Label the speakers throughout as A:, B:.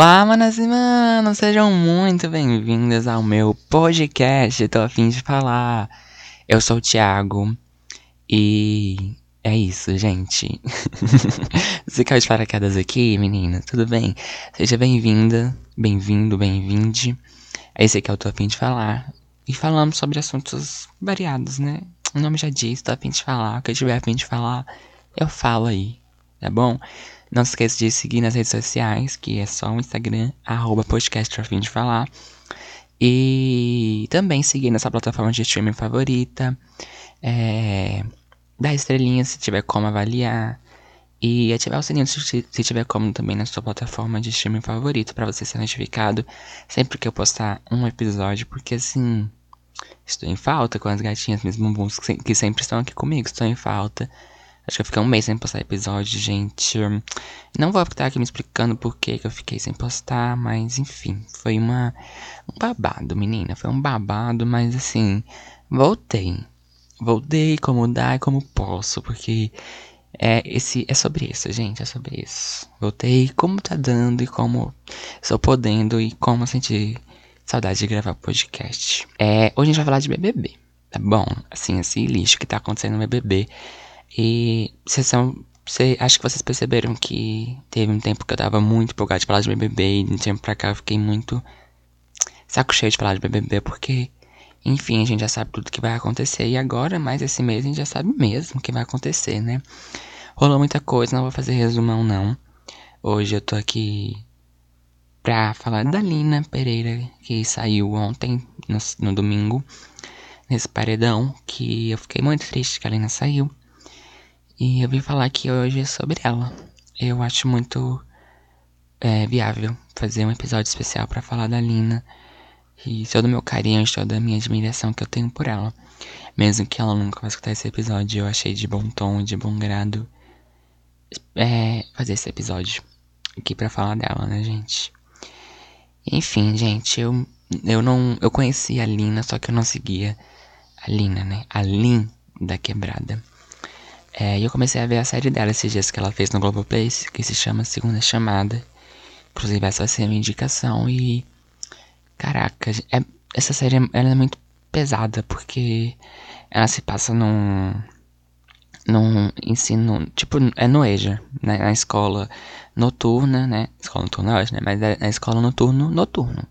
A: Olá, manas e manos, sejam muito bem-vindos ao meu podcast. Tô a fim de falar. Eu sou o Thiago e é isso, gente. Você caiu de paraquedas aqui, menina? Tudo bem? Seja bem-vinda, bem-vindo, bem-vinde. É esse que eu tô a fim de falar. E falamos sobre assuntos variados, né? O nome já diz, tô a fim de falar. O que eu tiver a fim de falar, eu falo aí, tá bom? Não se esqueça de seguir nas redes sociais, que é só o Instagram, arroba podcast fim de falar. E também seguir nessa plataforma de streaming favorita. É, dar estrelinhas se tiver como avaliar. E ativar o sininho se, se tiver como também na sua plataforma de streaming favorito para você ser notificado sempre que eu postar um episódio, porque assim, estou em falta com as gatinhas, bumbuns que sempre estão aqui comigo, estou em falta. Acho que eu fiquei um mês sem postar episódio, gente. Não vou estar aqui me explicando por que, que eu fiquei sem postar, mas enfim, foi uma um babado, menina. Foi um babado, mas assim, voltei. Voltei como dá e como posso, porque é esse é sobre isso, gente, é sobre isso. Voltei como tá dando e como estou podendo e como sentir saudade de gravar podcast. É, hoje a gente vai falar de BBB, tá bom? Assim, esse lixo que tá acontecendo no BBB. E vocês são. Cê, acho que vocês perceberam que teve um tempo que eu tava muito empolgado de falar de BBB. E de um tempo pra cá eu fiquei muito saco cheio de falar de BBB. Porque, enfim, a gente já sabe tudo que vai acontecer. E agora, mais esse mês, a gente já sabe mesmo o que vai acontecer, né? Rolou muita coisa, não vou fazer resumão, não. Hoje eu tô aqui pra falar da Lina Pereira, que saiu ontem, no, no domingo, nesse paredão. Que eu fiquei muito triste que a Lina saiu. E eu vim falar aqui hoje sobre ela. Eu acho muito é, viável fazer um episódio especial para falar da Lina e todo o meu carinho, toda a minha admiração que eu tenho por ela. Mesmo que ela nunca vai escutar esse episódio, eu achei de bom tom, de bom grado é, fazer esse episódio aqui para falar dela, né, gente? Enfim, gente, eu, eu não. Eu conheci a Lina, só que eu não seguia a Lina, né? A Lin da quebrada. É, e eu comecei a ver a série dela esses dias que ela fez no Globoplay, que se chama Segunda Chamada. Inclusive, essa vai ser a minha indicação. E. Caraca, é, essa série ela é muito pesada, porque ela se passa num. num ensino. Tipo, é no EJA, né, na escola noturna, né? Escola noturna hoje, né? Mas é na escola noturno, noturno.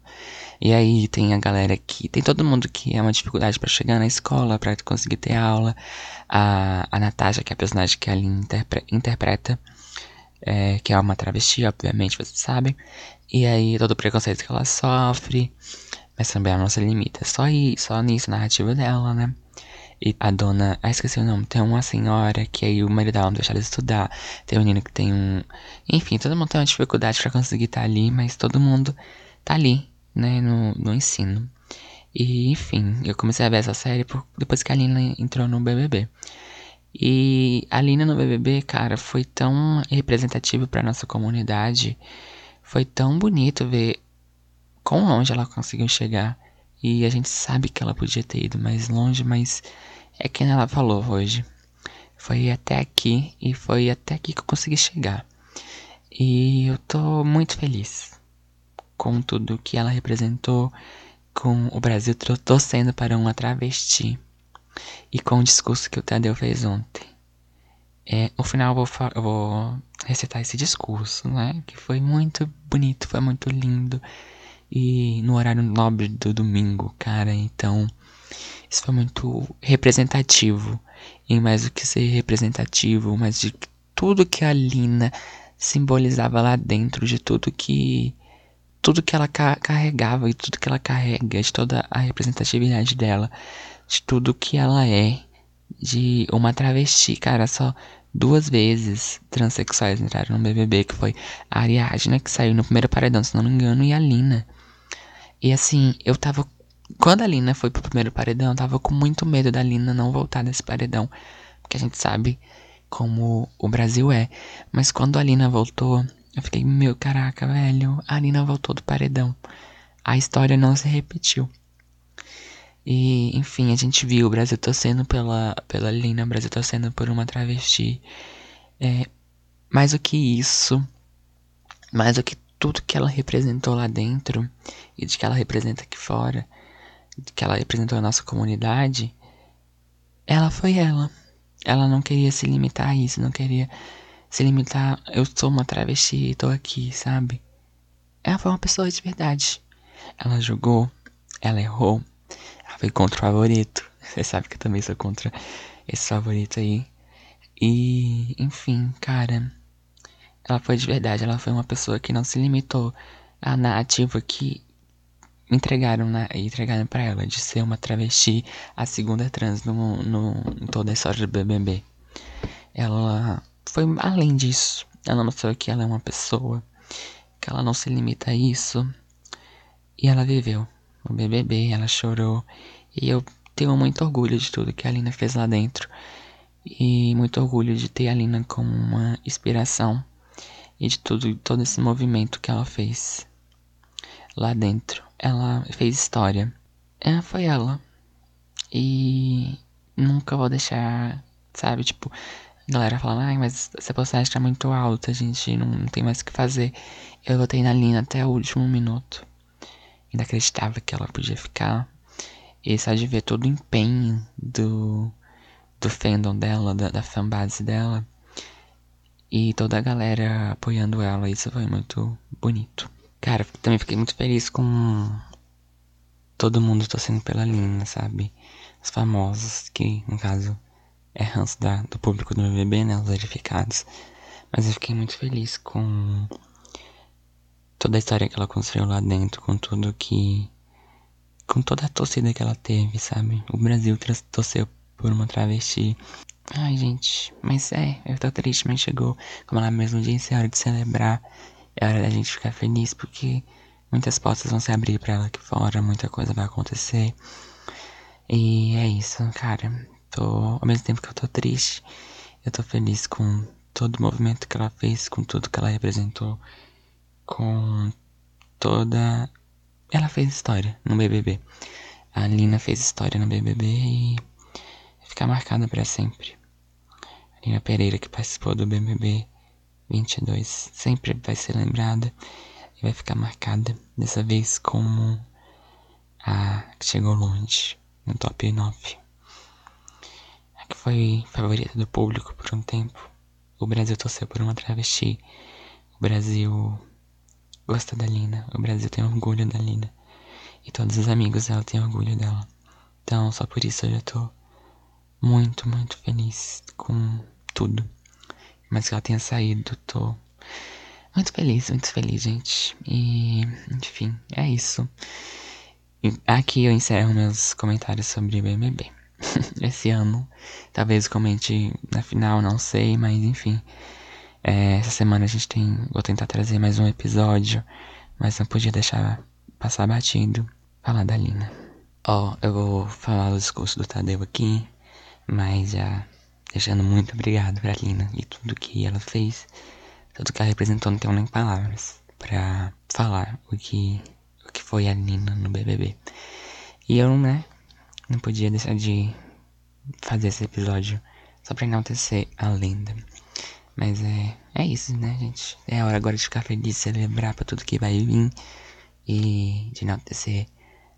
A: E aí tem a galera que. Tem todo mundo que é uma dificuldade para chegar na escola, para conseguir ter aula. A, a Natasha, que é a personagem que a Aline interpre, interpreta, é, que é uma travesti, obviamente, vocês sabem. E aí todo o preconceito que ela sofre. Mas também ela não se limita. Só, aí, só nisso, a narrativa dela, né? E a dona. Ah, esqueci o nome. Tem uma senhora que aí o marido dela não deixa ela estudar. Tem um menino que tem um. Enfim, todo mundo tem uma dificuldade para conseguir estar tá ali, mas todo mundo tá ali né, no, no ensino. E, enfim, eu comecei a ver essa série por, depois que a Lina entrou no BBB. E a Lina no BBB, cara, foi tão representativo para nossa comunidade. Foi tão bonito ver quão longe ela conseguiu chegar. E a gente sabe que ela podia ter ido mais longe, mas é quem ela falou hoje. Foi até aqui e foi até aqui que eu consegui chegar. E eu tô muito feliz com tudo que ela representou, com o Brasil torcendo para uma travesti e com o discurso que o Tadeu fez ontem. É, no final eu vou, eu vou recitar esse discurso, né? Que foi muito bonito, foi muito lindo. E no horário nobre do domingo, cara. Então, isso foi muito representativo. E mais do que ser representativo, mas de tudo que a Lina simbolizava lá dentro, de tudo que tudo que ela ca carregava e tudo que ela carrega, de toda a representatividade dela, de tudo que ela é, de uma travesti, cara, só duas vezes transexuais entraram no BBB, que foi a Ariadna, que saiu no primeiro paredão, se não me engano, e a Lina. E assim, eu tava. Quando a Lina foi pro primeiro paredão, eu tava com muito medo da Lina não voltar desse paredão. Porque a gente sabe como o Brasil é. Mas quando a Lina voltou, eu fiquei, meu, caraca, velho, a Nina voltou do paredão. A história não se repetiu. E, enfim, a gente viu o Brasil torcendo pela, pela Lina, o Brasil torcendo por uma travesti. É, mais do que isso, mais do que tudo que ela representou lá dentro e de que ela representa aqui fora, de que ela representou a nossa comunidade, ela foi ela. Ela não queria se limitar a isso, não queria se limitar. Eu sou uma travesti e tô aqui, sabe? Ela foi uma pessoa de verdade. Ela jogou, ela errou, ela foi contra o favorito. Você sabe que eu também sou contra esse favorito aí. E, enfim, cara. Ela foi de verdade, ela foi uma pessoa que não se limitou à narrativa que entregaram, na, entregaram para ela de ser uma travesti, a segunda trans no, no, em toda a história do BBB. Ela foi além disso. Ela mostrou que ela é uma pessoa, que ela não se limita a isso. E ela viveu o BBB, ela chorou. E eu tenho muito orgulho de tudo que a Lina fez lá dentro. E muito orgulho de ter a Lina como uma inspiração. E de tudo, todo esse movimento que ela fez lá dentro. Ela fez história. Foi ela. E nunca vou deixar, sabe, tipo, a galera falando, ai, mas essa postagem tá muito alta, a gente não, tem mais o que fazer. Eu botei na linha até o último minuto. Ainda acreditava que ela podia ficar. E só de ver todo o empenho do, do fandom dela, da, da fanbase dela. E toda a galera apoiando ela, isso foi muito bonito. Cara, também fiquei muito feliz com todo mundo torcendo pela Lina, sabe? Os famosos, que no caso é da, do público do BBB, né? Os verificados. Mas eu fiquei muito feliz com toda a história que ela construiu lá dentro, com tudo que. com toda a torcida que ela teve, sabe? O Brasil torceu por uma travesti. Ai, gente, mas é, eu tô triste, mas chegou, como ela mesmo disse, é hora de celebrar. É hora da gente ficar feliz porque muitas portas vão se abrir para ela aqui fora, muita coisa vai acontecer. E é isso, cara. Tô, ao mesmo tempo que eu tô triste, eu tô feliz com todo o movimento que ela fez, com tudo que ela representou, com toda. Ela fez história no BBB. A Lina fez história no BBB e ficar marcada para sempre. A Lina Pereira que participou do BBB 22 sempre vai ser lembrada e vai ficar marcada, dessa vez como a que chegou longe, no top 9. Que foi favorita do público por um tempo. O Brasil torceu por uma travesti. O Brasil gosta da Lina. O Brasil tem orgulho da Lina. E todos os amigos dela têm orgulho dela. Então, só por isso eu já tô muito, muito feliz com tudo. Mas que ela tenha saído, tô muito feliz, muito feliz, gente. E, enfim, é isso. Aqui eu encerro meus comentários sobre BBB. Esse ano, talvez comente na final, não sei, mas enfim. É, essa semana a gente tem. Vou tentar trazer mais um episódio, mas não podia deixar passar batido. Falar da Lina. Ó, oh, eu vou falar o discurso do Tadeu aqui, mas já deixando muito obrigado pra Lina e tudo que ela fez, tudo que ela representou, não tenho nem palavras pra falar o que, o que foi a Lina no BBB. E eu, né, não podia deixar de fazer esse episódio só pra enaltecer a lenda. Mas é, é isso, né, gente? É hora agora de ficar feliz, celebrar pra tudo que vai vir e de enaltecer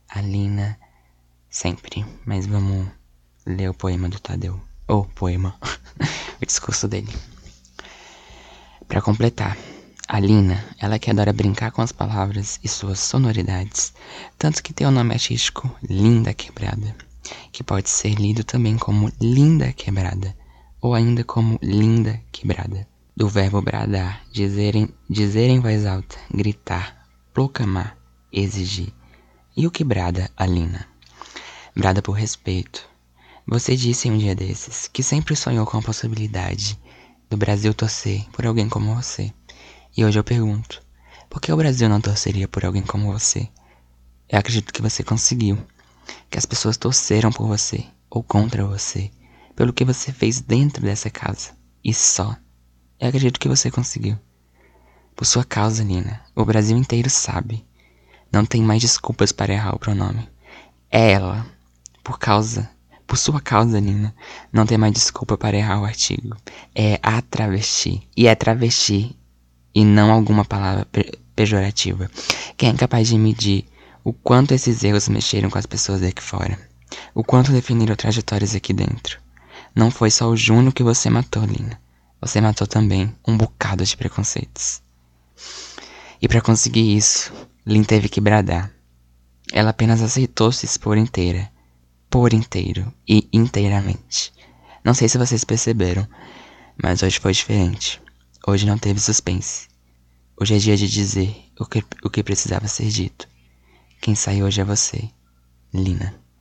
A: a Lina sempre. Mas vamos ler o poema do Tadeu. Ou poema. o discurso dele. Para completar, a Lina, ela que adora brincar com as palavras e suas sonoridades, tanto que tem o nome artístico Linda Quebrada, que pode ser lido também como Linda Quebrada, ou ainda como Linda Quebrada. Do verbo bradar, dizer em, dizer em voz alta, gritar, proclamar, exigir. E o que brada a Lina? Brada por respeito, você disse um dia desses que sempre sonhou com a possibilidade do Brasil torcer por alguém como você. E hoje eu pergunto: por que o Brasil não torceria por alguém como você? Eu acredito que você conseguiu. Que as pessoas torceram por você ou contra você, pelo que você fez dentro dessa casa. E só. Eu acredito que você conseguiu. Por sua causa, Nina, o Brasil inteiro sabe. Não tem mais desculpas para errar o pronome. É ela. Por causa por sua causa, Nina, não tem mais desculpa para errar o artigo. É a travesti. E é travesti. E não alguma palavra pejorativa. Quem é capaz de medir o quanto esses erros mexeram com as pessoas daqui fora? O quanto definiram trajetórias aqui dentro? Não foi só o Júnior que você matou, Lina. Você matou também um bocado de preconceitos. E para conseguir isso, Lin teve que bradar. Ela apenas aceitou se expor inteira, por inteiro e inteiramente. Não sei se vocês perceberam, mas hoje foi diferente. Hoje não teve suspense. Hoje é dia de dizer o que, o que precisava ser dito. Quem saiu hoje é você, Lina.